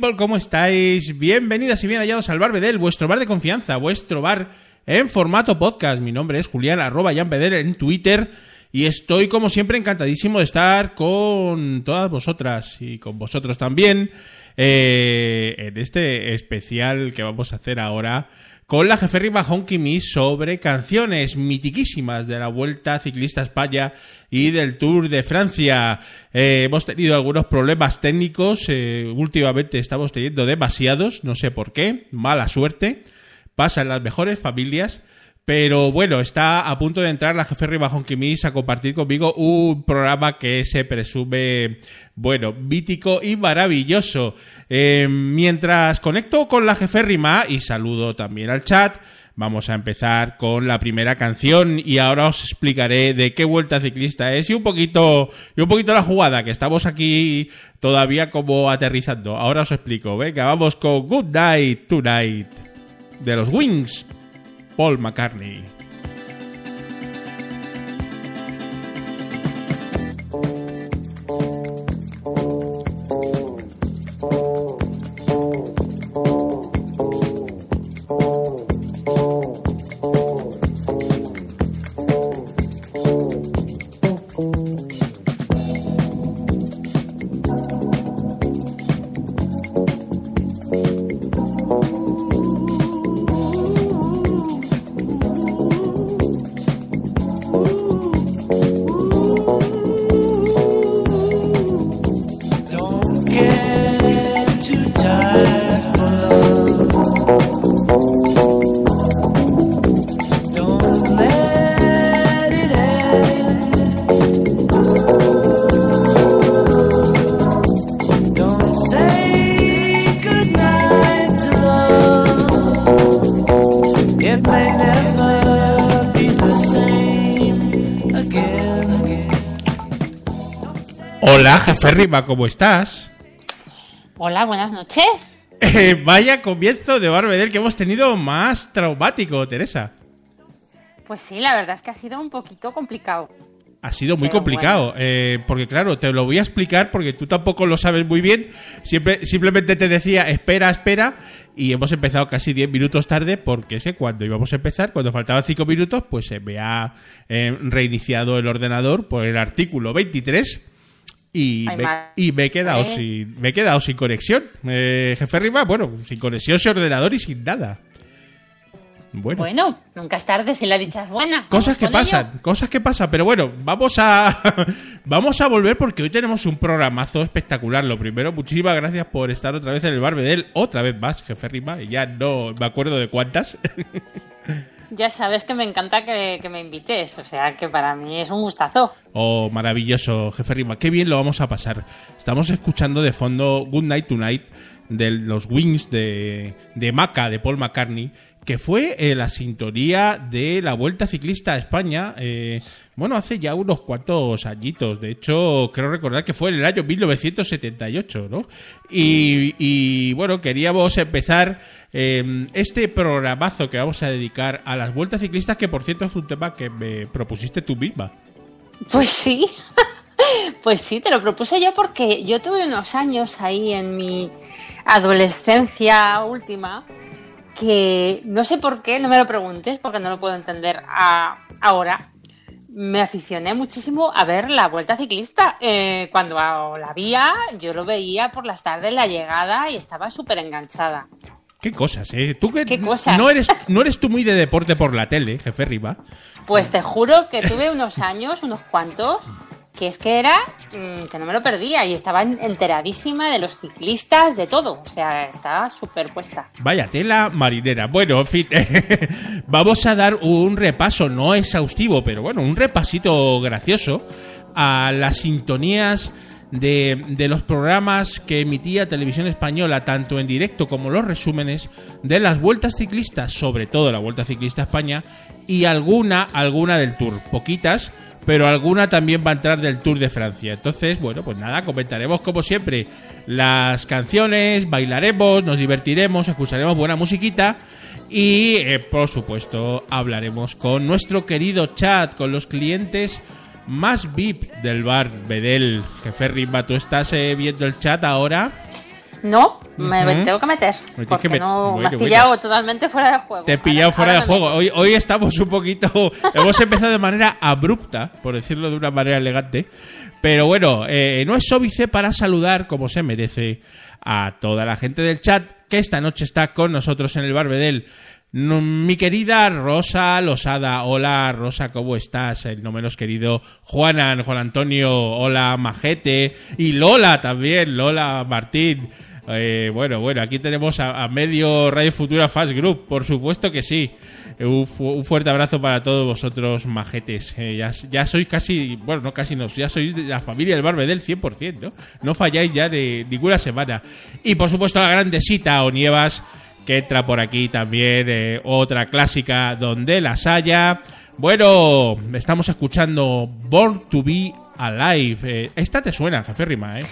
People, ¿cómo estáis? Bienvenidas y bien hallados al Bar Bedel, vuestro bar de confianza, vuestro bar en formato podcast. Mi nombre es Julián, arroba en Twitter. Y estoy, como siempre, encantadísimo de estar con todas vosotras y con vosotros también eh, en este especial que vamos a hacer ahora con la jeférrima Honky Me sobre canciones mitiquísimas de la Vuelta Ciclista España y del Tour de Francia. Eh, hemos tenido algunos problemas técnicos, eh, últimamente estamos teniendo demasiados, no sé por qué, mala suerte, pasa en las mejores familias. Pero bueno, está a punto de entrar la jefe Honky Kimis a compartir conmigo un programa que se presume, bueno, mítico y maravilloso. Eh, mientras conecto con la jefe Rima y saludo también al chat, vamos a empezar con la primera canción y ahora os explicaré de qué vuelta ciclista es y un poquito, y un poquito la jugada, que estamos aquí todavía como aterrizando. Ahora os explico. Venga, vamos con Good Night Tonight de los Wings. Paul McCartney. Hola, jefe Rima, ¿cómo estás? Hola, buenas noches. Eh, vaya comienzo de Barbedel que hemos tenido más traumático, Teresa. Pues sí, la verdad es que ha sido un poquito complicado. Ha sido muy Pero complicado, eh, porque claro, te lo voy a explicar porque tú tampoco lo sabes muy bien. Siempre, simplemente te decía, espera, espera, y hemos empezado casi 10 minutos tarde porque sé cuando íbamos a empezar, cuando faltaban 5 minutos, pues se me ha eh, reiniciado el ordenador por el artículo 23 y, Ay, me, y me he quedado Eh. sin me he quedado sin conexión. Eh, jefe Rima, bueno, sin conexión, sin ordenador y sin nada. Bueno. Bueno, nunca es tarde si la dicha es buena. Cosas que pasan, ello. cosas que pasan, pero bueno, vamos a vamos a volver porque hoy tenemos un programazo espectacular. Lo primero, muchísimas gracias por estar otra vez en el Barbedel, otra vez más, jefe Rima, ya no me acuerdo de cuántas. Ya sabes que me encanta que, me invites, o sea que para mí es un gustazo. Oh, maravilloso, jefe Rima. Qué bien lo vamos a pasar. Estamos escuchando de fondo Good Night Tonight de los Wings de, de Maca, de Paul McCartney, que fue eh, la sintonía de la Vuelta Ciclista a España, eh, bueno, hace ya unos cuantos añitos. De hecho, creo recordar que fue en el año 1978, ¿no? Y, y, bueno, queríamos empezar eh, este programazo que vamos a dedicar a las Vueltas Ciclistas, que por cierto es un tema que me propusiste tú misma. Pues sí, pues sí, te lo propuse yo porque yo tuve unos años ahí en mi adolescencia última que no sé por qué, no me lo preguntes porque no lo puedo entender ahora. Me aficioné muchísimo a ver la vuelta ciclista. Eh, cuando la veía, yo lo veía por las tardes, la llegada, y estaba súper enganchada. Qué cosas, ¿eh? Tú que Qué cosas. No, eres, no eres tú muy de deporte por la tele, jefe Riva. Pues te juro que tuve unos años, unos cuantos, que es que era mm, que no me lo perdía y estaba en- enteradísima de los ciclistas, de todo. O sea, estaba súper puesta. Vaya tela marinera. Bueno, en fin, vamos a dar un repaso, no exhaustivo, pero bueno, un repasito gracioso a las sintonías de, de los programas que emitía Televisión Española, tanto en directo como los resúmenes de las vueltas ciclistas, sobre todo la Vuelta Ciclista España, y alguna, alguna del Tour. Poquitas, pero alguna también va a entrar del Tour de Francia. Entonces, bueno, pues nada, comentaremos como siempre las canciones, bailaremos, nos divertiremos, escucharemos buena musiquita y, eh, por supuesto, hablaremos con nuestro querido chat, con los clientes más VIP del bar Bedel. Jefe Rimba, ¿tú estás eh, viendo el chat ahora? No, me tengo que meter. Porque no me has pillado totalmente fuera de juego. Te he Ahora- pillado fuera de ahora me juego. Hoy, hoy estamos un poquito. hemos empezado de manera abrupta, por decirlo de una manera elegante. Pero bueno, eh, no es óbice para saludar, como se merece, a toda la gente del chat que esta noche está con nosotros en el Barbedel. No, Mi querida Rosa Losada, hola Rosa, ¿cómo estás? El no menos querido Juanan, Juan Antonio, hola Majete y Lola también, Lola Martín. Eh, bueno, bueno, aquí tenemos a, medio Radio Futura Fast Group, por supuesto que sí. Un, fu- un fuerte abrazo para todos vosotros, majetes. Eh, ya, sois casi, bueno, no casi no, ya sois de la familia del Barbedel 100%, ¿no? No falláis ya de ninguna semana. Y por supuesto la grandesita Onievas, que entra por aquí también, eh, otra clásica donde las haya. Bueno, estamos escuchando Born to Be Alive. Esta te suena, Jefe Rima, ¿eh?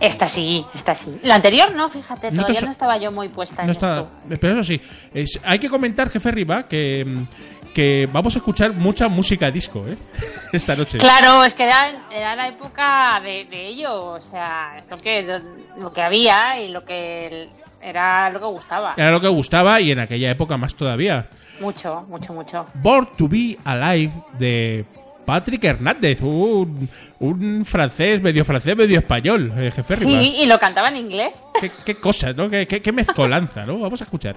Esta sí, esta sí. La anterior no, fíjate, No todavía no estaba yo muy puesta en No está, esto. pero eso sí, es- hay que comentar, jefe Riva, que, mm, que vamos a escuchar mucha música disco, ¿eh? Esta noche. Claro, es que era, era la época de, de ello, o sea, es lo que, lo que había y lo que era lo que gustaba. Era lo que gustaba y en aquella época más todavía. Mucho, mucho, mucho. Born to be Alive de Patrick Hernández, un, un francés, medio francés, medio español, eh, jefe. Sí, y lo cantaba en inglés. Qué, qué cosas, ¿no? Qué, qué- qué mezcolanza, ¿no? Vamos a escuchar.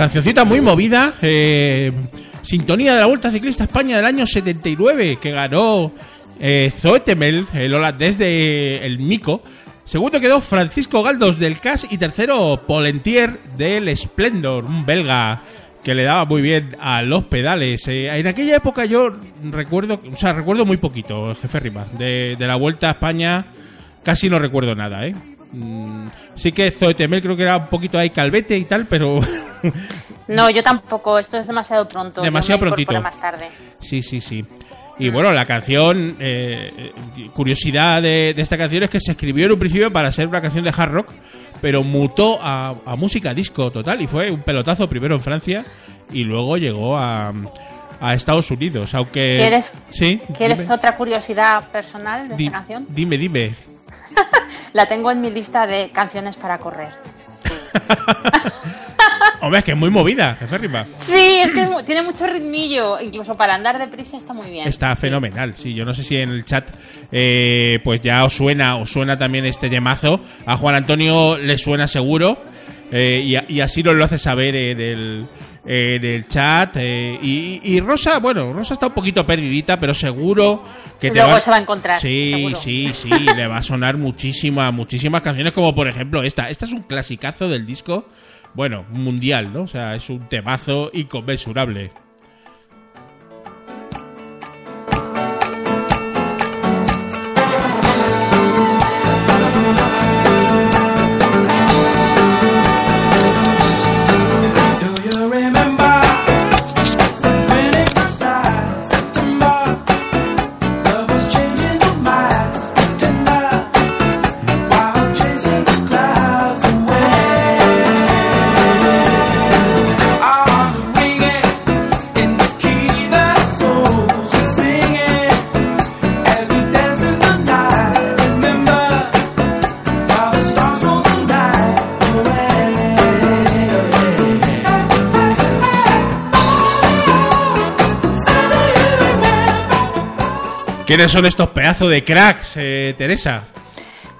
Cancioncita muy movida, eh, sintonía de la Vuelta Ciclista España del año 79, que ganó eh, Zoe Temel, el holandés de El Mico. Segundo quedó Francisco Galdos del CAS y tercero Polentier del Splendor, un belga que le daba muy bien a los pedales. Eh, en aquella época yo recuerdo, o sea, recuerdo muy poquito, jefe Rima, de, de la Vuelta a España casi no recuerdo nada, ¿eh? Mm, sí que Zoe Temel creo que era un poquito ahí calvete y tal, pero No, yo tampoco, esto es demasiado pronto. Demasiado prontito. más tarde. Sí, sí, sí. Y bueno, la canción, eh, eh, curiosidad de, de esta canción es que se escribió en un principio para ser una canción de hard rock, pero mutó a, a música disco total y fue un pelotazo primero en Francia y luego llegó a, a Estados Unidos, aunque... ¿Quieres- Sí. ¿Quieres dime. otra curiosidad personal de Di- esta canción? Dime, dime. La tengo en mi lista de canciones para correr. Hombre, es que es muy movida, jefe Rima. Sí, es que tiene mucho ritmillo. Incluso para andar deprisa está muy bien. Está Sí. fenomenal, sí. Yo no sé si en el chat eh, pues ya os suena, os suena también este temazo. A Juan Antonio le suena seguro eh, y, así nos lo hace saber en en el chat. eh, y, y Rosa, bueno, Rosa está un poquito perdidita, pero seguro que te Luego va- se va a encontrar, Sí, seguro. sí, sí, le va a sonar muchísimas, muchísimas canciones, como por ejemplo esta. Esta es un clasicazo del disco, bueno, mundial, ¿no? O sea, es un temazo inconmensurable. ¿Quiénes son estos pedazos de cracks, eh, Teresa?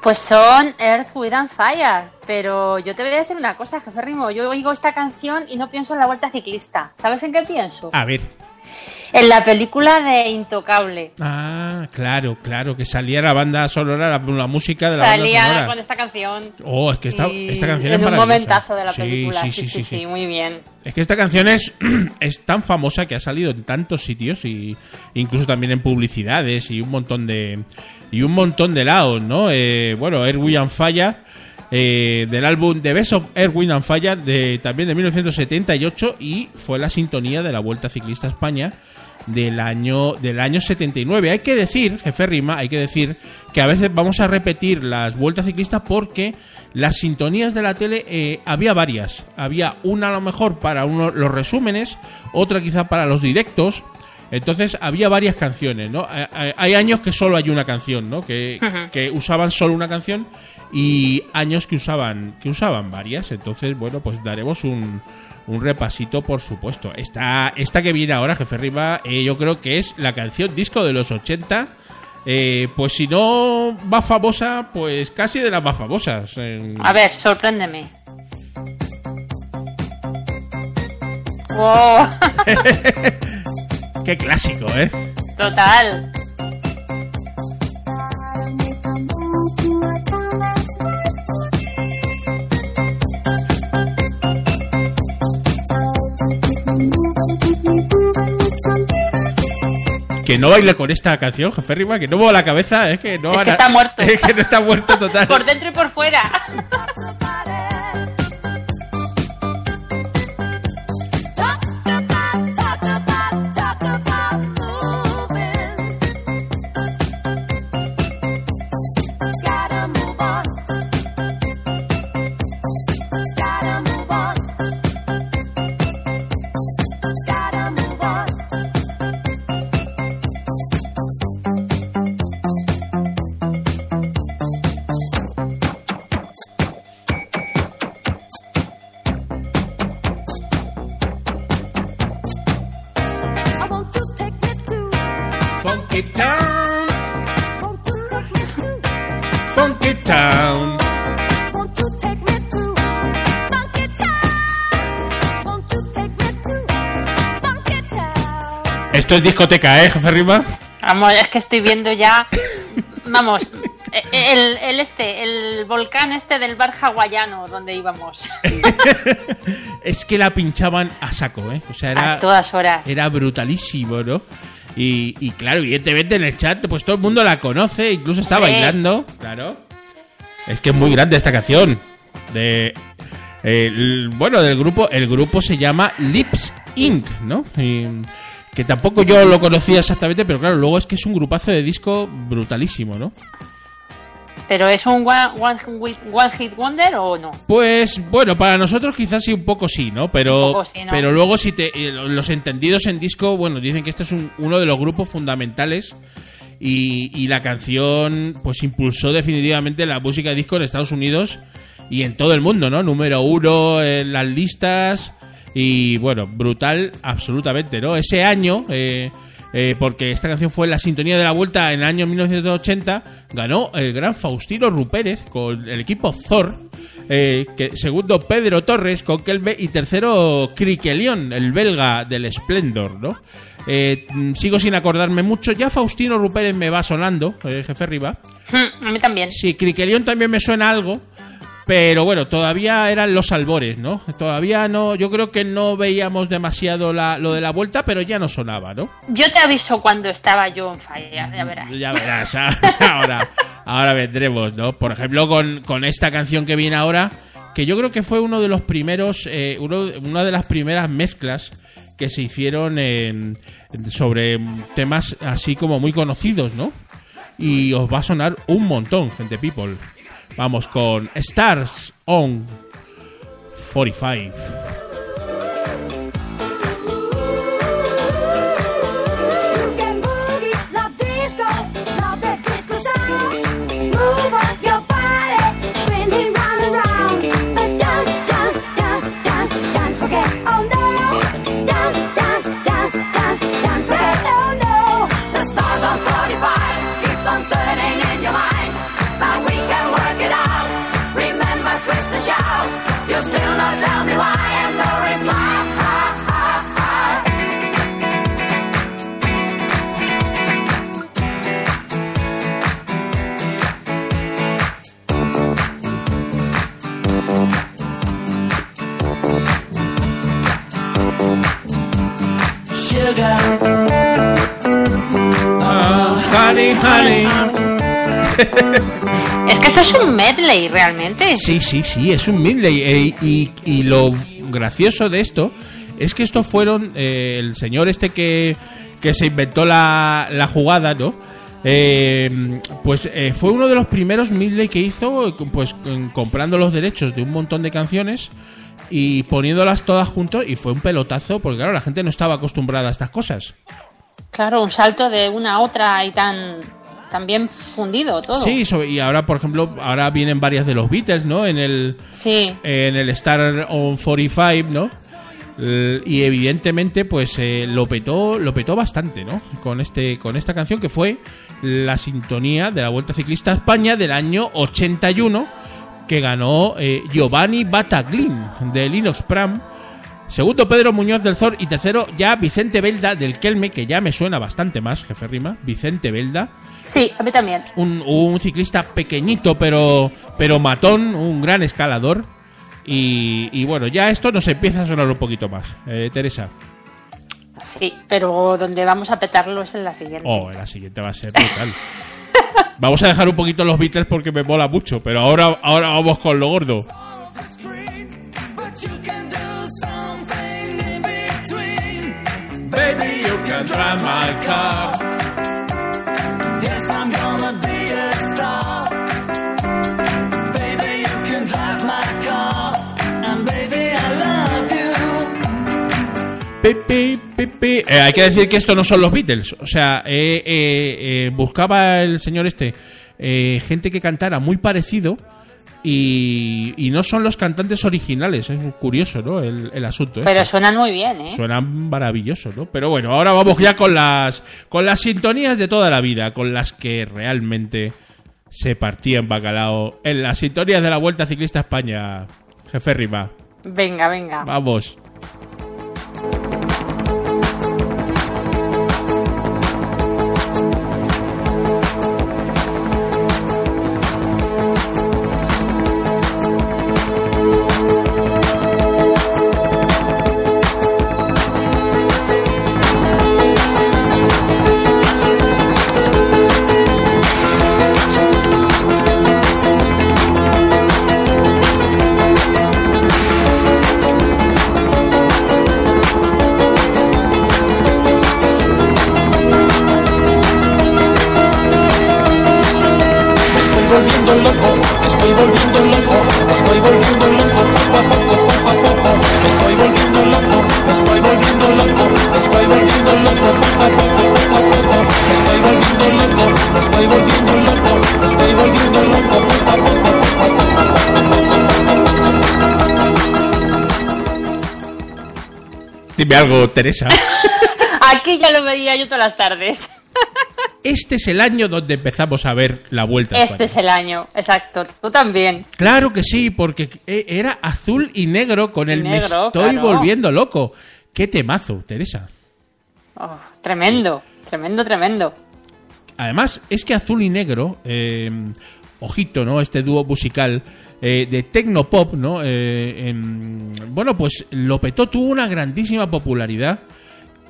Pues son Earth, Wind and Fire. Pero yo te voy a decir una cosa, jefe Rimo. Yo oigo esta canción y no pienso en la vuelta ciclista. ¿Sabes en qué pienso? A ver. En la película de Intocable. Ah, claro, claro, que salía la banda sonora, la, la música de la Salía banda sonora. con esta canción. Oh, es que esta, Y esta canción en es un momentazo de la Sí, película. Sí, sí, sí, sí. muy bien. Es que esta canción es, es tan famosa que ha salido en tantos sitios y incluso también en publicidades y un montón de y un montón de lados, ¿no? Eh, bueno, Air Wind and Fire eh, del álbum The Best of Air Wind and Fire de también de 1978 y fue la sintonía de la Vuelta Ciclista a España del año del año 79. Hay que decir, jefe Rima, hay que decir que a veces vamos a repetir las vueltas ciclistas porque las sintonías de la tele eh, había varias. Había una a lo mejor para uno, los resúmenes, otra quizá para los directos. Entonces había varias canciones, ¿no? Eh, eh, Hay años que solo hay una canción, ¿no? Que, que usaban solo una canción y años que usaban que usaban varias. Entonces, bueno, pues daremos un, un repasito, por supuesto. Esta, esta que viene ahora, Jefe Riva, eh, yo creo que es la canción disco de los 80. eh, pues si no más famosa, pues casi de las más famosas. Eh, A ver, sorpréndeme. Wow, qué clásico, ¿eh? total. Que no baile con esta canción, Jefe Riva, que no mueva la cabeza, es que no Es que está muerto. Es que no está muerto total. Por dentro y por fuera. Esto es discoteca, ¿eh, Jefe Riva? Vamos, es que estoy viendo ya. Vamos, eh, el, el este, el volcán este del bar hawaiano donde íbamos. es que la pinchaban a saco, ¿eh? O sea, era, A todas horas. era brutalísimo, ¿no? Y, y claro, evidentemente en el chat, pues todo el mundo la conoce, incluso está Hombre. bailando, claro. Es que es muy grande esta canción. De. el- bueno, del grupo. El grupo se llama Lips Inc., ¿no? Y- que tampoco yo lo conocía exactamente, pero claro, luego es que es un grupazo de disco brutalísimo, ¿no? ¿Pero es un one, one, hit wonder o no? Pues bueno, para nosotros quizás sí un poco sí, ¿no? Pero, pero luego si te, eh, los entendidos en disco, bueno, dicen que este es un- uno de los grupos fundamentales y, y la canción pues impulsó definitivamente la música disco en Estados Unidos y en todo el mundo, ¿no? Número uno en las listas y bueno, brutal absolutamente, ¿no? Ese año... eh, eh, porque esta canción fue la sintonía de la vuelta en el año 1980, ganó el gran Faustino Rupérez con el equipo Thor, eh, que, segundo Pedro Torres con Kelme y tercero Criquelión, el belga del Splendor, ¿no? Eh, mm, sigo sin acordarme mucho, ya Faustino Rupérez me va sonando, jefe Riva. Hmm, a mí también. Sí, Criquelión también me suena algo, pero bueno, todavía eran los albores, ¿no? Todavía no, yo creo que no veíamos demasiado la- lo de la vuelta, pero ya no sonaba, ¿no? Yo te aviso cuando estaba yo en falla, ya verás. Ya verás, ah, ahora, ahora vendremos, ¿no? Por ejemplo, con, con esta canción que viene ahora, que yo creo que fue uno de los primeros, eh, uno- una de las primeras mezclas que se hicieron sobre temas así como muy conocidos, ¿no? Y os va a sonar un montón, gente people. Vamos con Stars on 45. Es que esto es un medley realmente. Sí, sí, sí, es un midley. eh, y, y lo gracioso de esto es que estos fueron eh, el señor este que, que se inventó la, la jugada, ¿no? Eh, pues eh, fue uno de los primeros midley que hizo, pues comprando los derechos de un montón de canciones y poniéndolas todas juntos y fue un pelotazo porque claro, la gente no estaba acostumbrada a estas cosas. Claro, un salto de una a otra y tan, tan bien fundido todo. Sí, y ahora, por ejemplo, ahora vienen varias de los Beatles, ¿no? En el, Sí. en el Star on 45, ¿no? Y evidentemente, pues eh, lo petó, lo petó bastante, ¿no? Con este, con esta canción que fue la sintonía de la Vuelta Ciclista a España del año 81, que ganó eh, Giovanni Bataglin de Linux Pram. Segundo Pedro Muñoz del Zor y tercero ya Vicente Belda del Kelme, que ya me suena bastante más, jefe Rima. Vicente Belda Sí, a mí también. un, un ciclista pequeñito pero pero matón, un gran escalador. Y, y bueno, ya esto nos empieza a sonar un poquito más. Eh, Teresa. Sí, pero donde vamos a petarlo es en la siguiente. Oh, la siguiente va a ser brutal. Vamos a dejar un poquito los Beatles porque me mola mucho, pero ahora, ahora vamos con lo gordo. Baby, you can drive my car. Yes, I'm gonna be a star. Baby, you can drive my car. And baby, I love you. Pi, pi, pi, pi. Eh, hay que decir que esto no son los Beatles. O sea, eh, eh, eh, buscaba el señor este eh, gente que cantara muy parecido y, y no son los cantantes originales. Es curioso, ¿no? El, el asunto. Pero este. suenan muy bien, ¿eh? Suenan maravilloso, ¿no? Pero bueno, ahora vamos ya con las con las sintonías de toda la vida, con las que realmente se partía en bacalao en las sintonías de la Vuelta Ciclista a España. Jefe Rima, Venga, venga. vamos. me estoy volviendo loco, me estoy volviendo loco. Dime algo, Teresa. Aquí ya lo veía yo todas las tardes. Este es el año donde empezamos a ver la vuelta. Este es el año, exacto. Tú también. Claro que sí, porque e, era azul y negro con el negro, me estoy volviendo loco. Qué temazo, Teresa. Oh, tremendo, tremendo, tremendo. Además, es que azul y negro, eh, ojito, ¿no? Este dúo musical eh, de Tecnopop, ¿no? Eh, bueno, pues lo petó, tuvo una grandísima popularidad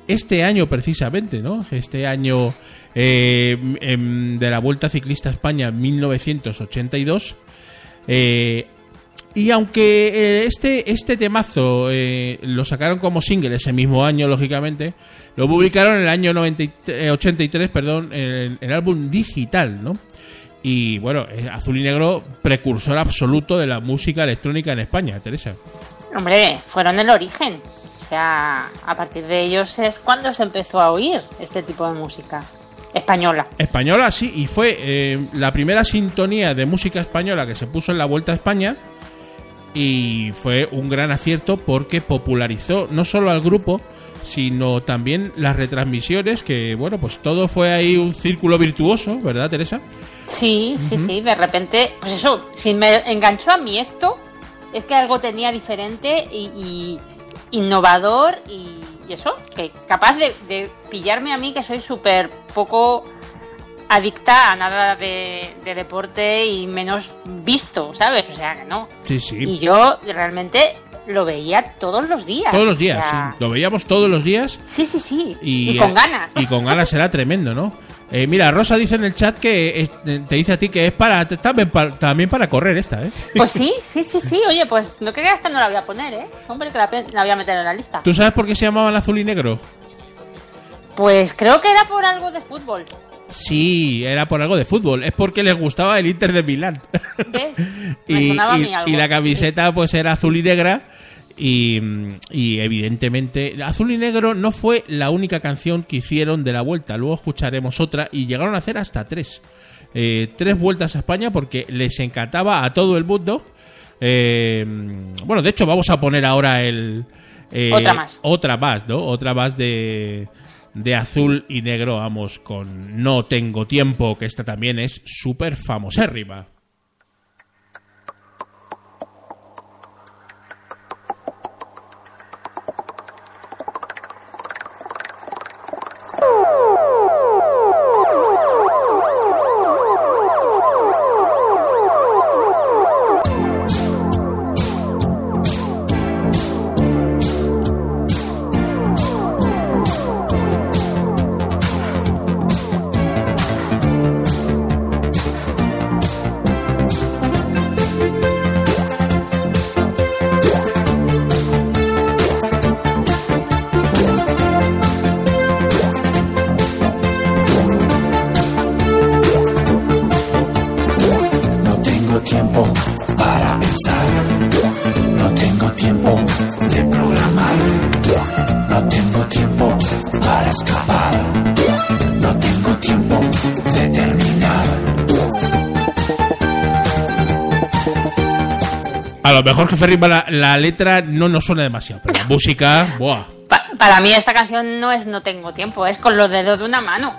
este año precisamente, ¿no? Este año eh, em, de la Vuelta Ciclista a España 1982. Y aunque eh, este, este temazo eh, lo sacaron como single ese mismo año, lógicamente, lo publicaron en el año 90 y- eh, 83, perdón, en el álbum digital, ¿no? Y bueno, Azul y Negro, precursor absoluto de la música electrónica en España, Teresa. Hombre, fueron el origen. O sea, a partir de ellos es cuando se empezó a oír este tipo de música española. Española, sí, y fue eh, la primera sintonía de música española que se puso en la Vuelta a España y fue un gran acierto porque popularizó no solo al grupo, sino también las retransmisiones, que bueno, pues todo fue ahí un círculo virtuoso, ¿verdad, Teresa? Sí, sí, sí, de repente, pues eso, si me enganchó a mí esto, es que algo tenía diferente y, y innovador y, y eso, que capaz de, de pillarme a mí que soy súper poco adicta a nada de, de deporte y menos visto, ¿sabes? O sea, que no. Sí, sí. Y yo realmente lo veía todos los días. Todos los días, O sea, sí. Lo veíamos todos los días Sí, sí, sí. y, Y, con eh, ganas. Y con ganas era tremendo, ¿no? Eh, mira, Rosa dice en el chat que es- te dice a ti que es para también, para también para correr esta, ¿eh? Pues sí, sí, sí, sí. Oye, pues no creas que no la voy a poner, ¿eh? Hombre, que la, la voy a meter en la lista. ¿Tú sabes por qué se llamaban azul y negro? Pues creo que era por algo de fútbol. Sí, era por algo de fútbol. Es porque les gustaba el Inter de Milán. ¿Ves? Me y, sonaba a y- mí algo. y la camiseta pues era azul y negra. Y, y evidentemente Azul y Negro no fue la única canción que hicieron de la vuelta. Luego escucharemos otra y llegaron a hacer hasta tres. Eh, tres vueltas a España porque les encantaba a todo el mundo. Eh, bueno, de hecho vamos a poner ahora el... eh, Otra más. Otra más, ¿no? Otra más de, de azul y negro, vamos, con No tengo tiempo, que esta también es súper famosérrima. A lo mejor Jefe Rima la, la letra no nos suena demasiado, pero la música, ¡buah! Pa- para mí esta canción no es No tengo tiempo, es con los dedos de una mano.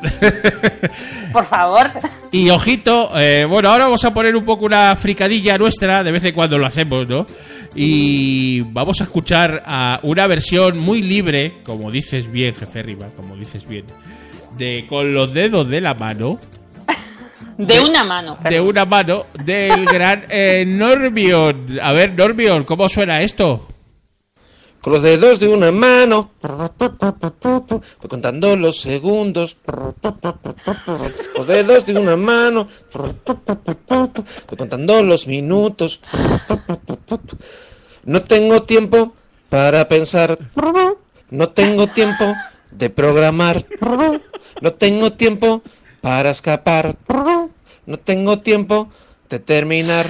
Por favor. Y ojito, eh, bueno, ahora vamos a poner un poco una fricadilla nuestra, de vez en cuando lo hacemos, ¿no? Y vamos a escuchar a una versión muy libre, como dices bien, jefe Rima, como dices bien, de con los dedos de la mano, De una mano. de una mano, del gran eh, Norbion. A ver, Norbion, ¿cómo suena esto? Con los dedos de una mano. Voy contando los segundos. Los dedos de una mano. Voy contando los minutos. No tengo tiempo para pensar. No tengo tiempo de programar. No tengo tiempo para escapar. No tengo tiempo de terminar.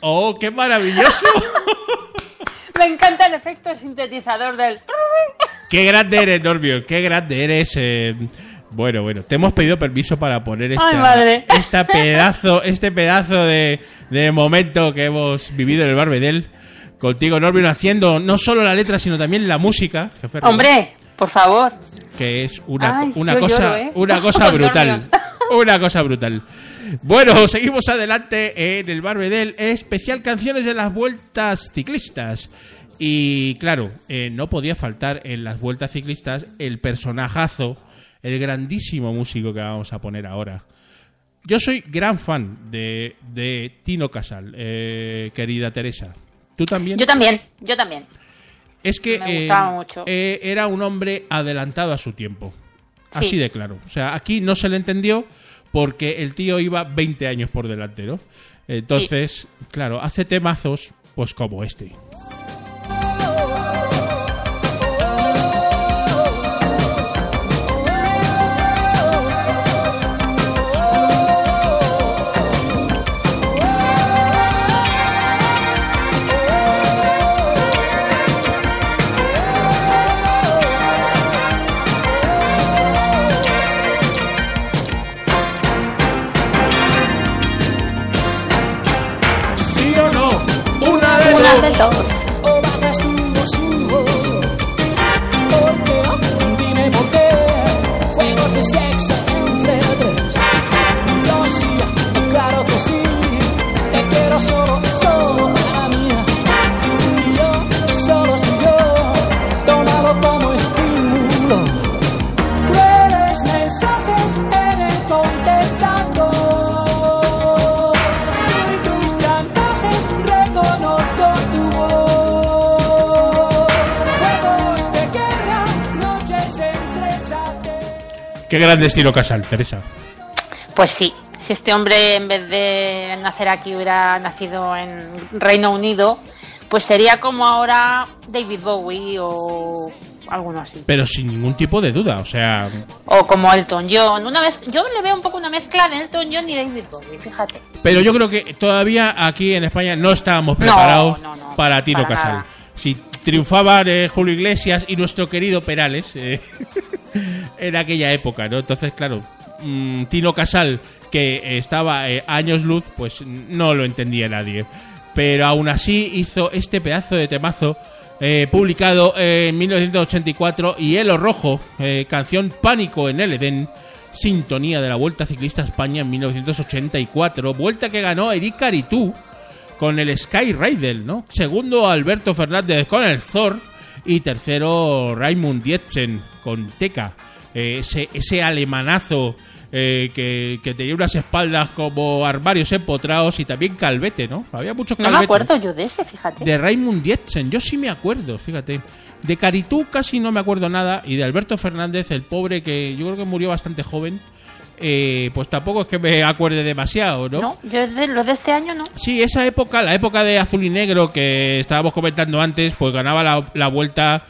¡Oh, qué maravilloso! Me encanta el efecto sintetizador del. Qué grande eres, Norbion, qué grande eres. eh, Bueno, bueno, te hemos pedido permiso para poner esta, Ay, madre. esta pedazo, este pedazo de, de momento que hemos vivido en el Barbedel. Contigo, Norbert, haciendo no solo la letra, sino también la música. jefe Hombre, por favor. Que es una, Ay, una cosa, lloro, ¿eh? una cosa brutal. Una cosa brutal. Bueno, seguimos adelante en el Barbedel. Especial canciones de las vueltas ciclistas. Y claro, eh, no podía faltar en las vueltas ciclistas el personajazo, el grandísimo músico que vamos a poner ahora. Yo soy gran fan de, de Tino Casal, eh, querida Teresa. ¿Tú también? Yo también, yo también. Es que Me eh, mucho. eh, era un hombre adelantado a su tiempo. Sí. Así de claro. O sea, aquí no se le entendió porque el tío iba 20 años por delante, ¿no? Entonces, claro, hace temazos pues como este. Qué? Dime por. Juegos de sexo Qué gran destino Casal, Teresa. Pues sí, si este hombre en vez de nacer aquí hubiera nacido en Reino Unido, pues sería como ahora David Bowie o alguno así. Pero sin ningún tipo de duda, o sea, O como Elton John. Una vez, yo le veo un poco una mezcla de Elton John y David Bowie, fíjate. pero yo creo que todavía aquí en España no estábamos preparados no, no, para para Casal. nada. Si triunfaban eh, Julio Iglesias y nuestro querido Perales eh, en aquella época, ¿no? Entonces, claro, mm, Tino Casal, que estaba eh, años luz, pues no lo entendía nadie. Pero aún así hizo este pedazo de temazo publicado en 1984 y Hielo Rojo, canción Pánico en el Edén, sintonía de la Vuelta Ciclista España en 1984, vuelta que ganó Eric Caritú con el Sky Rider, ¿no? Segundo Alberto Fernández con el Thor y tercero Raimund Dietzen con Teca, Eh, ese, ese alemanazo eh, que, que tenía unas espaldas como armarios empotrados y también calvete, ¿no? Había muchos No calvetes. me acuerdo yo de ese, fíjate. De Raymond Dietzen, yo sí me acuerdo, fíjate. De Caritú casi no me acuerdo nada. Y de Alberto Fernández, el pobre que yo creo que murió bastante joven, eh, pues tampoco es que me acuerde demasiado, ¿no? No, yo de, los de este año no. Sí, esa época, la época de azul y negro que estábamos comentando antes, pues ganaba la, la vuelta,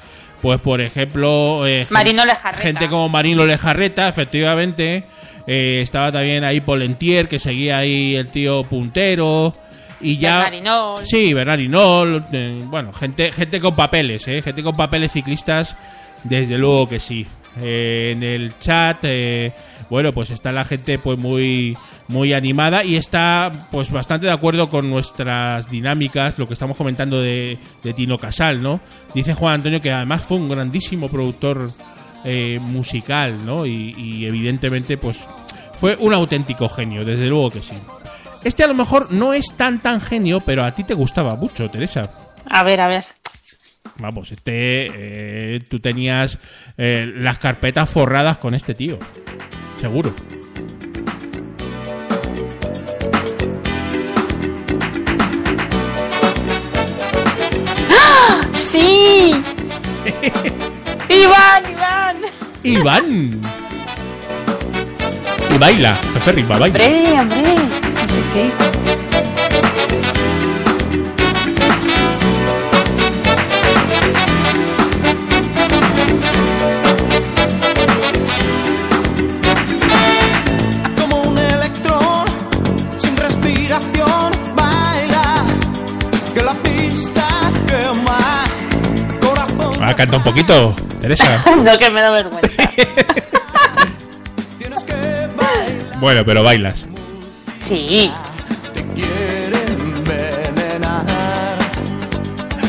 pues por ejemplo, eh, Marino Lejarreta. gente como Marino Lejarreta, efectivamente. Eh, estaba también ahí Polentier, que seguía ahí el tío puntero. Y ya. Bernardinol. Sí, Bernardinol. eh, bueno, gente, gente con papeles, ¿eh? Gente con papeles ciclistas, desde luego que sí. Eh, en el chat, eh, bueno, pues está la gente pues muy, muy animada y está pues bastante de acuerdo con nuestras dinámicas, lo que estamos comentando de, de Tino Casal, ¿no? Dice Juan Antonio que además fue un grandísimo productor eh, musical, ¿no? Y, y evidentemente pues fue un auténtico genio, desde luego que sí. Este a lo mejor no es tan tan genio, pero a ti te gustaba mucho, Teresa. A ver, a ver. Vamos, este. eh, tú tenías eh, las carpetas forradas con este tío. Seguro. ¡Sí! ¡Iván, Iván! Iván. Y baila, Ripa, baila. ¡Hombre, hombre! Sí, sí, sí. Canta un poquito, Teresa. No, que me da vergüenza. Bueno, pero bailas. Sí, te quiere envenenar.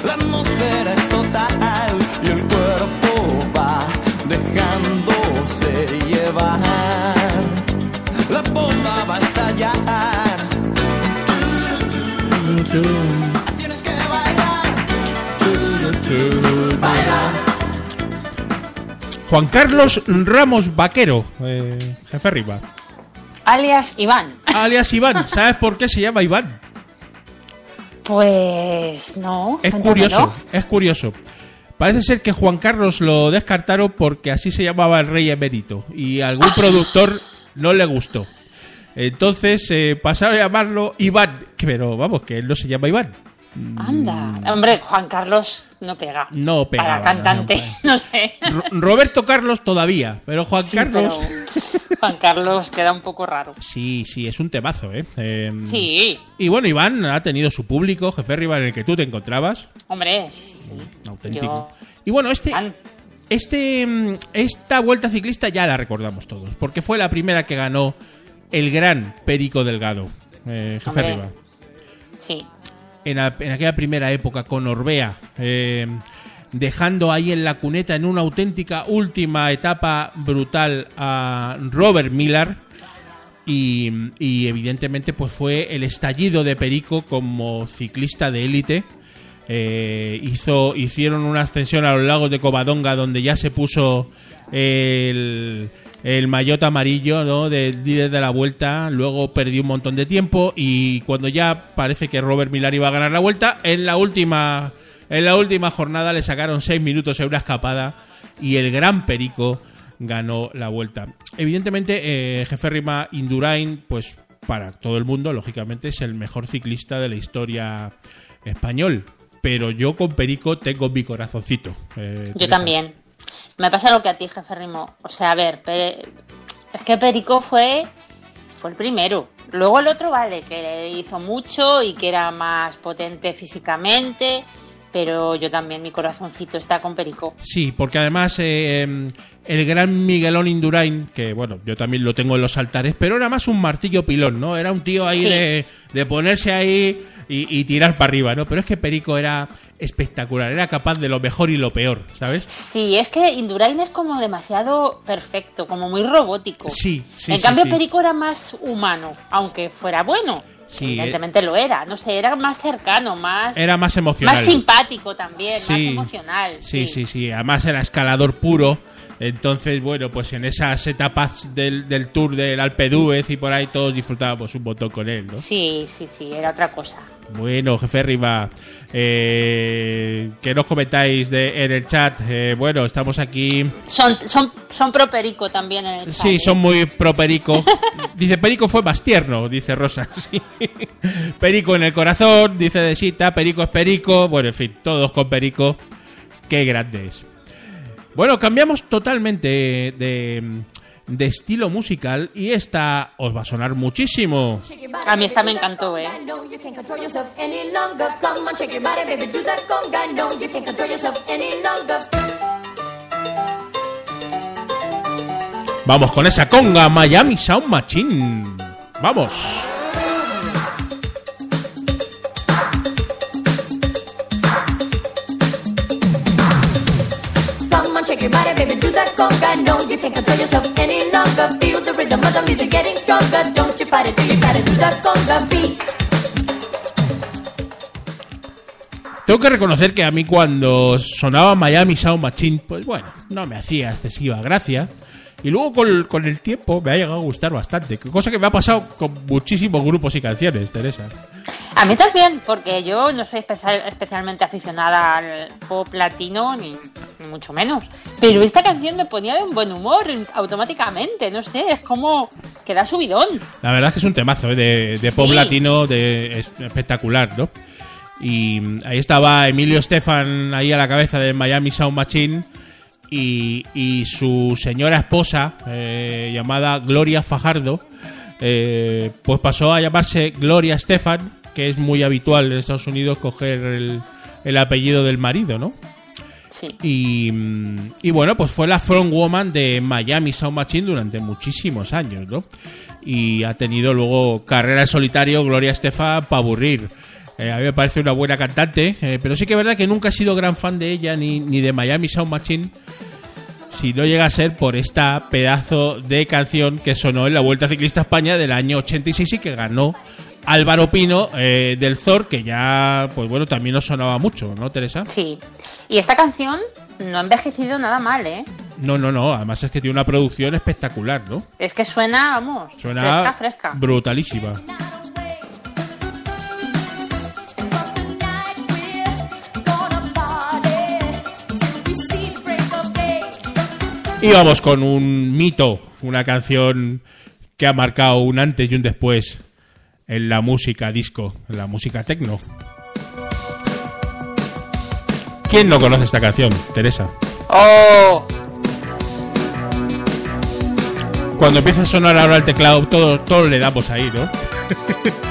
La atmósfera es total y el cuerpo va dejándose llevar. La bomba va a estallar. Juan Carlos Ramos Vaquero, eh, jefe arriba. alias Iván. Alias Iván. ¿Sabes por qué se llama Iván? Pues no. Es curioso, es curioso. Parece ser que Juan Carlos lo descartaron porque así se llamaba el rey emérito y a algún productor no le gustó. Entonces eh, pasaron a llamarlo Iván, pero vamos, que él no se llama Iván. Anda. Hombre, Juan Carlos no pega. No pegaba, Para cantante, no, no, sé. Ro- Roberto Carlos todavía, pero Juan Sí, Carlos... pero Juan Carlos queda un poco raro. Sí, sí, es un temazo, ¿eh? Eh, Sí, Y bueno, Iván ha tenido su público, jefe arriba en el que tú te encontrabas. hombre, sí, sí, sí. Auténtico. Yo- Y bueno, este, este, mm, esta vuelta ciclista ya la recordamos todos, porque fue la primera que ganó el gran Perico Delgado, eh, jefe Hombre. Sí. En, la- en aquella primera época con Orbea, eh, dejando ahí en la cuneta en una auténtica última etapa brutal a Robert Miller. Y, y evidentemente pues fue el estallido de Perico como ciclista de élite. Eh, hizo, hicieron una ascensión a los lagos de Covadonga donde ya se puso el, el maillot amarillo ¿no? del líder de la vuelta. Luego perdió un montón de tiempo y cuando ya parece que Robert Millar iba a ganar la vuelta, en la última, en la última jornada le sacaron seis minutos en una escapada y el gran Perico ganó la vuelta. Evidentemente, eh, Jefe Rima Indurain, pues para todo el mundo, lógicamente, es el mejor ciclista de la historia español. Pero yo con Perico tengo mi corazoncito. eh, Yo también. Me pasa lo que a ti, jefe Rimo. O sea, a ver, es que Perico fue, fue el primero. Luego el otro, vale, que hizo mucho y que era más potente físicamente, pero yo también, mi corazoncito está con Perico. Sí, porque además eh, em, el gran Miguelón Indurain, que bueno, yo también lo tengo en los altares, pero era más un martillo pilón, ¿no? Era un tío ahí Sí. de, de ponerse ahí y, y tirar para arriba, ¿no? Pero es que Perico era espectacular, era capaz de lo mejor y lo peor, ¿sabes? Sí, es que Indurain es como demasiado perfecto, como muy robótico. Sí, sí, En sí, cambio, sí. Perico era más humano, aunque fuera bueno. Sí, eh. Evidentemente lo era. No sé, era más cercano, más, Era más emocional. más simpático también, más Sí. emocional. Sí, sí, sí. Además era escalador puro. Entonces, bueno, pues en esas etapas del, del tour del Alpe d'Huez y por ahí todos disfrutábamos un montón con él, ¿no? Sí, sí, sí, era otra cosa. Bueno, jefe Riva, eh, ¿qué nos comentáis de, en el chat? Eh, bueno, estamos aquí. Son, son, son pro Perico también en el chat, Sí, ¿eh? son muy pro Perico. Dice Perico fue más tierno, dice Rosa. Sí. Perico en el corazón, dice Desita. Perico es Perico. Bueno, en fin, todos con Perico. Qué grande es. Bueno, cambiamos totalmente de, de estilo musical y esta os va a sonar muchísimo. A mí esta me encantó, ¿eh? Vamos con esa conga Miami Sound Machine. Vamos. Tengo que reconocer que a mí cuando sonaba Miami Sound Machine, pues bueno, no me hacía excesiva gracia. Y luego con, con el tiempo me ha llegado a gustar bastante. Cosa que me ha pasado con muchísimos grupos y canciones, Teresa. A mí también, porque yo no soy especial- especialmente aficionada al pop latino, ni, ni mucho menos. Pero esta canción me ponía de un buen humor automáticamente, no sé, es como que da subidón. La verdad es que es un temazo ¿eh? de, de pop latino de, es- espectacular, ¿no? Y mm, ahí estaba Emilio Estefan ahí a la cabeza de Miami Sound Machine y, y su señora esposa eh, llamada Gloria Fajardo eh, pues pasó a llamarse Gloria Estefan que es muy habitual en Estados Unidos coger el, el apellido del marido, ¿no? Sí. Y, mm, y bueno, pues fue la frontwoman de Miami Sound Machine durante muchísimos años, ¿no? Y ha tenido luego carrera en solitario Gloria Estefan para aburrir. Eh, a mí me parece una buena cantante, eh, pero sí que es verdad que nunca he sido gran fan de ella ni, ni de Miami Sound Machine. Si no llega a ser por esta pedazo de canción que sonó en la Vuelta Ciclista a España del año 86 y que ganó Álvaro Pino eh, del Zor, que ya, pues bueno, también nos sonaba mucho, ¿no, Teresa? Sí. Y esta canción no ha envejecido nada mal, ¿eh? No, no, no. Además es que tiene una producción espectacular, ¿no? Es que suena, vamos, Suena fresca, fresca. brutalísima. Y vamos con un mito, una canción que ha marcado un antes y un después en la música disco, en la música techno. ¿Quién no conoce esta canción, Teresa? ¡Oh! Cuando empieza a sonar ahora el teclado, todos todos le damos ahí, ¿no?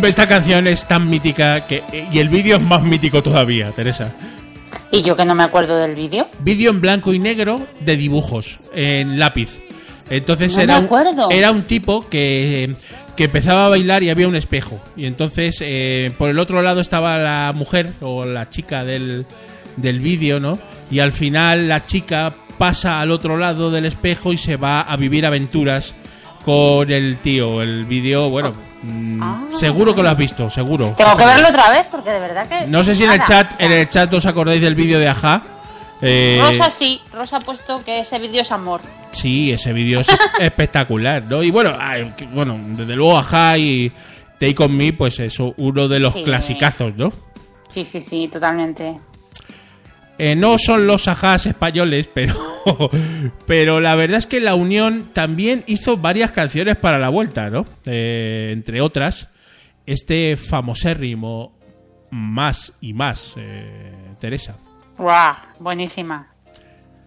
Hombre, esta canción es tan mítica que y el vídeo es más mítico todavía, Teresa. ¿Y yo que no me acuerdo del vídeo? Vídeo en blanco y negro de dibujos en lápiz. Entonces No era, me un, era un tipo que, que empezaba a bailar y había un espejo. Y entonces eh, por el otro lado estaba la mujer o la chica del, del vídeo, ¿no? Y al final la chica pasa al otro lado del espejo y se va a vivir aventuras con el tío. El vídeo, bueno, mm, Ah. seguro que lo has visto, seguro. Tengo que verlo otra vez porque de verdad que. No sé si en el chat, en el chat os acordáis del vídeo de Aja. Eh, Rosa sí, Rosa ha puesto que ese vídeo es amor. Sí, ese vídeo es espectacular, ¿no? Y bueno, ay, bueno, desde luego Aja y Take On Me, pues eso, uno de los Sí. clasicazos, ¿no? Sí, sí, sí, totalmente. Eh, no son los Ajas españoles, pero, pero la verdad es que la Unión también hizo varias canciones para la vuelta, ¿no? Eh, entre otras, este famosérrimo Más y Más, eh, Teresa. ¡Guau! Buenísima.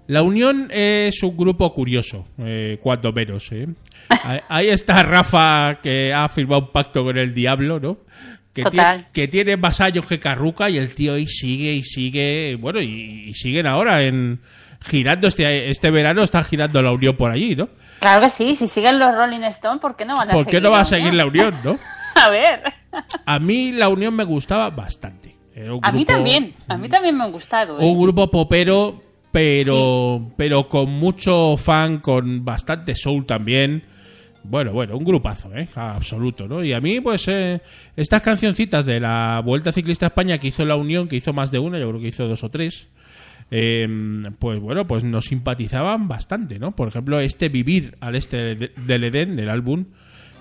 La Unión es un grupo curioso, eh, cuanto menos. ¿eh? Ahí está Rafa, que ha firmado un pacto con el diablo, ¿no? Que, tiene, que tiene más años que Carruca y el tío ahí sigue y sigue. Bueno, y, y siguen ahora en girando este, este verano, están girando la Unión por allí, ¿no? Claro que sí, si siguen los Rolling Stones, ¿por qué no van a ¿Por seguir? qué no va a seguir la Unión, no? A ver. A mí la Unión me gustaba bastante. Era un A mí grupo- también, a mí también me han gustado. ¿eh? Un grupo popero, pero, pero con mucho fan, con bastante soul también. Bueno, bueno, un grupazo, ¿eh? Absoluto, ¿no? Y a mí, pues, eh, estas cancioncitas de la Vuelta Ciclista a España que hizo la Unión, que hizo más de una, yo creo que hizo dos o tres, eh, pues bueno, pues nos simpatizaban bastante, ¿no? Por ejemplo, este Vivir al Este de- del Edén, del álbum,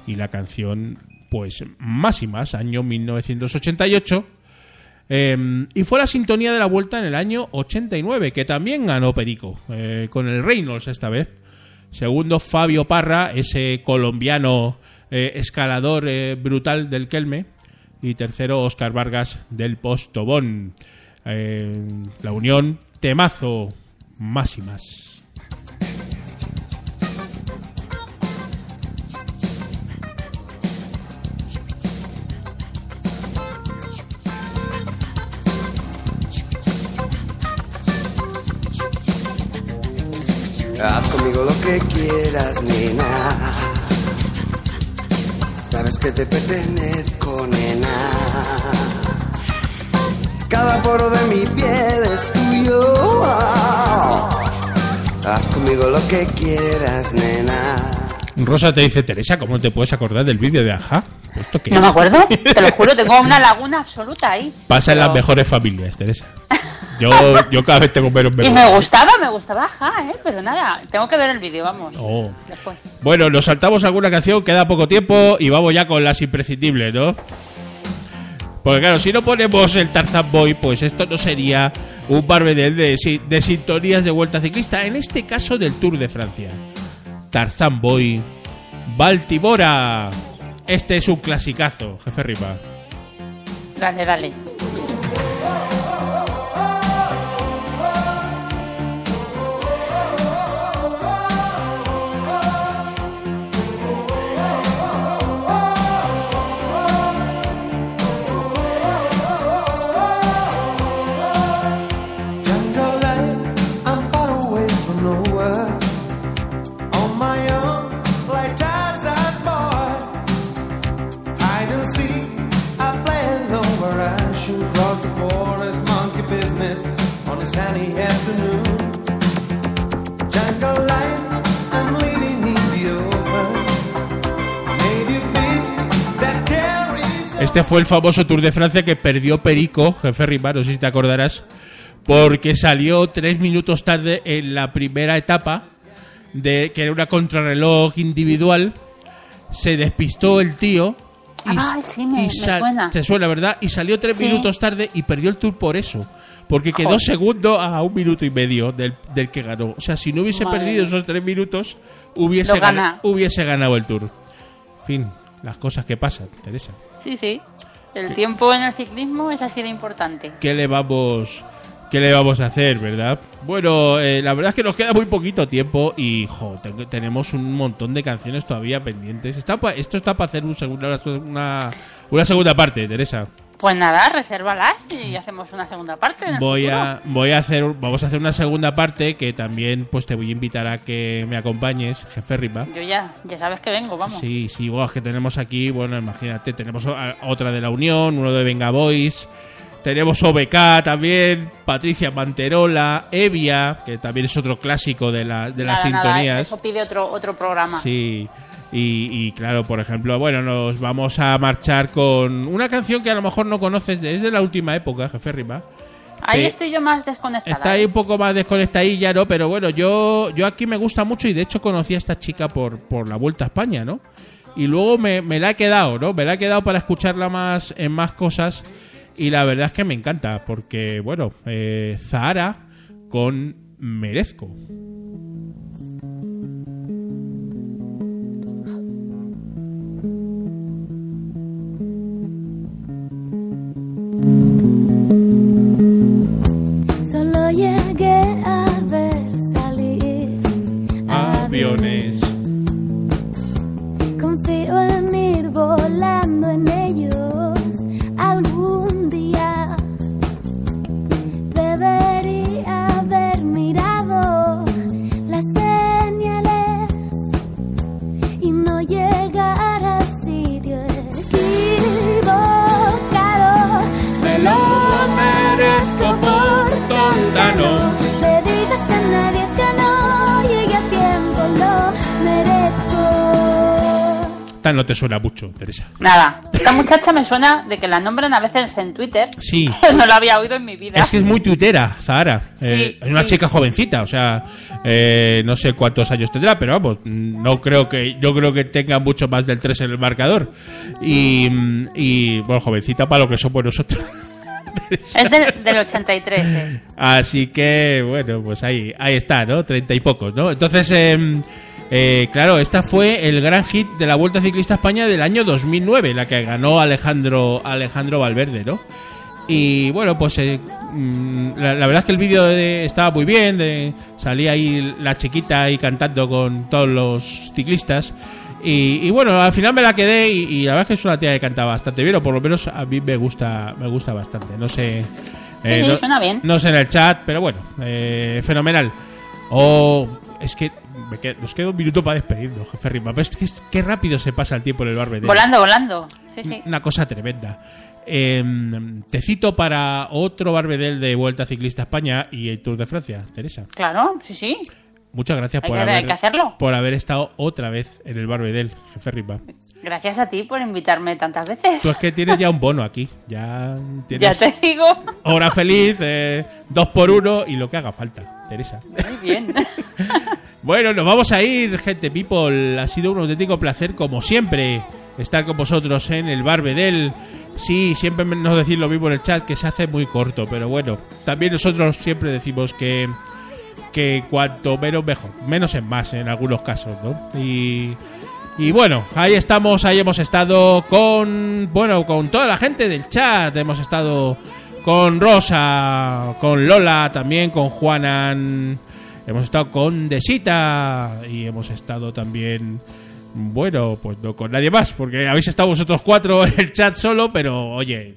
y la canción, pues, más y más, año 1988. Eh, y fue la sintonía de la vuelta en el año 89, que también ganó Perico, eh, con el Reynolds esta vez. Segundo, Fabio Parra, ese colombiano eh, escalador eh, brutal del Kelme. Y tercero, Oscar Vargas del Postobón. Eh, la unión, temazo, más y más. Conmigo lo que quieras, nena. Sabes que te pertenezco, nena. Cada poro de mi piel es tuyo. Haz conmigo lo que quieras, nena. Rosa te dice, Teresa, ¿cómo te puedes acordar del vídeo de Aja? ¿Esto qué No es? me acuerdo, te lo juro, tengo una laguna absoluta ahí. Pasa en las Pero- mejores familias, Teresa. Yo, yo cada vez tengo menos Y memoria. me gustaba, me gustaba, ajá, ¿eh? Pero nada, tengo que ver el vídeo, vamos. Oh. Después. Bueno, nos saltamos alguna canción, queda poco tiempo y vamos ya con las imprescindibles, ¿no? Porque claro, si no ponemos el Tarzan Boy, pues esto no sería un barbedel de, de sintonías de vuelta ciclista, en este caso del Tour de Francia. Tarzan Boy, Baltimora. Este es un clasicazo, jefe Ripa. Dale, dale. Sunny afternoon. Jungle life, I'm living in the open. Native beat that carries. Este fue el famoso Tour de Francia que perdió Perico, jefe Ripa, no sé si te acordarás, porque salió tres minutos tarde en la primera etapa, de que era una contrarreloj individual. Se despistó el tío. Y, Ay, sí, me- y me suena. ¿verdad? Y salió tres Sí. minutos tarde y perdió el Tour por eso. Porque quedó Joder. segundo a un minuto y medio del, del que ganó. O sea, si no hubiese Madre perdido esos tres minutos, hubiese, gana- hubiese ganado el Tour. En fin, las cosas que pasan, Teresa. Sí, sí. El tiempo en el ciclismo es así de importante. ¿qué le vamos qué le vamos a hacer, verdad? Bueno, eh, la verdad es que nos queda muy poquito tiempo y jo, tenemos un montón de canciones todavía pendientes. Está pa- esto está para hacer un segundo- una, una segunda parte, Teresa. Pues nada, resérvalas y hacemos una segunda parte. en el Voy futuro. a voy a hacer vamos a hacer una segunda parte que también pues te voy a invitar a que me acompañes, jefe Ripa. Yo ya, ya sabes que vengo, vamos. Sí, sí, buah, es que tenemos aquí, bueno, imagínate, tenemos otra de la Unión, uno de Venga Boys, tenemos OBK también, Patricia Manterola, Evia, que también es otro clásico de, la, de las Nada, nada, sintonías. eso pide otro, otro programa. Sí, y, y claro, por ejemplo, bueno, nos vamos a marchar con una canción que a lo mejor no conoces, es de la última época, jefe Ripa. Ahí estoy yo más desconectada. Está ahí un poco más desconectadilla, ¿no? Pero bueno, yo, yo aquí me gusta mucho y de hecho conocí a esta chica por, por la Vuelta a España, ¿no? Y luego me, me la he quedado, ¿no? Me la he quedado para escucharla más en más cosas y la verdad es que me encanta porque, bueno, eh, Zahara con Merezco. Solo llegué a ver salir Aviones. Confío tonta, no le digas a nadie que no llegue a tiempo, lo merezco. Esta no te suena mucho, Teresa. Nada, esta muchacha me suena de que la nombran a veces en Twitter. Sí. no la había oído en mi vida. Es que es muy tuitera, Zahara. Sí, Eh, es una sí. chica jovencita, o sea, eh, no sé cuántos años tendrá, pero vamos, no creo que yo creo que tenga mucho más del 3 en el marcador. Y, y, bueno, jovencita para lo que somos nosotros. Es del, del 83. es. Así que, bueno, pues ahí, ahí está, ¿no? Treinta y pocos, ¿no? Entonces, eh, eh, claro, esta fue el gran hit de la Vuelta Ciclista a España del año 2009, la que ganó Alejandro, Alejandro Valverde, ¿no? Y bueno, pues eh, mm, la, la verdad es que el vídeo de- estaba muy bien, de, salía ahí la chiquita ahí cantando con todos los ciclistas. Y, y bueno, al final me la quedé y, y la verdad es que es una tía que canta bastante bien, o por lo menos a mí me gusta, me gusta bastante. No sé. Sí, sí, no, suena bien. no sé en el chat, pero bueno, eh, fenomenal. O es que me qued- nos queda un minuto para despedirnos, jefe Rima. Pero es que es- qué rápido se pasa el tiempo en el Barbedel. Volando, volando. Sí, sí. Una cosa tremenda. Eh, te cito para otro Barbedel de Vuelta Ciclista a España y el Tour de Francia, Teresa. Claro, sí, sí. Muchas gracias Hay por que- haber, hay que hacerlo. por haber estado otra vez en el Barbedel, jefe Rima. Gracias a ti por invitarme tantas veces. Tú es que tienes ya un bono aquí. Ya Ya tienes te digo. hora feliz, eh, dos por uno y lo que haga falta, Teresa. Muy bien. Bueno, nos vamos a ir, gente people. Ha sido un auténtico placer, como siempre, estar con vosotros en el Barbedel. Sí, siempre nos decís lo mismo en el chat, que se hace muy corto, pero bueno, también nosotros siempre decimos que, que cuanto menos mejor, menos es más en algunos casos, ¿no? Y, y bueno, ahí estamos, ahí hemos estado con, bueno, con toda la gente del chat, hemos estado con Rosa, con Lola, también con Juanan, hemos estado con Desita y hemos estado también, bueno, pues no con nadie más, porque habéis estado vosotros cuatro en el chat solo, pero oye,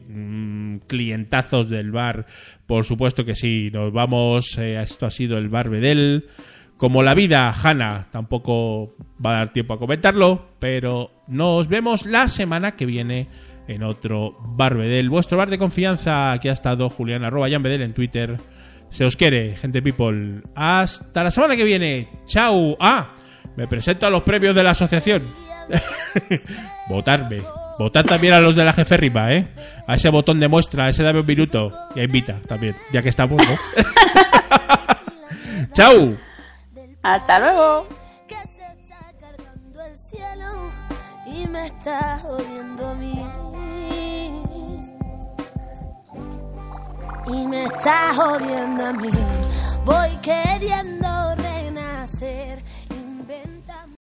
clientazos del bar, por supuesto que sí, nos vamos, eh, esto ha sido el bar Bedel. Como la vida, Hanna, tampoco va a dar tiempo a comentarlo, pero nos vemos la semana que viene en otro Barbedel, vuestro bar de confianza. Aquí ha estado Julián arroba Jan en Twitter. Se os quiere, gente people. Hasta la semana que viene. Chao. Ah, me presento a los premios de la asociación. Votarme. Votar también a los de la jefe Ripa, ¿eh? A ese botón de muestra, a ese dame un minuto. Y a invita también, ya que estamos, ¿no? Chao. Hasta luego. que se está cargando el cielo y me está jodiendo a mí. Y me está jodiendo a mí. Voy queriendo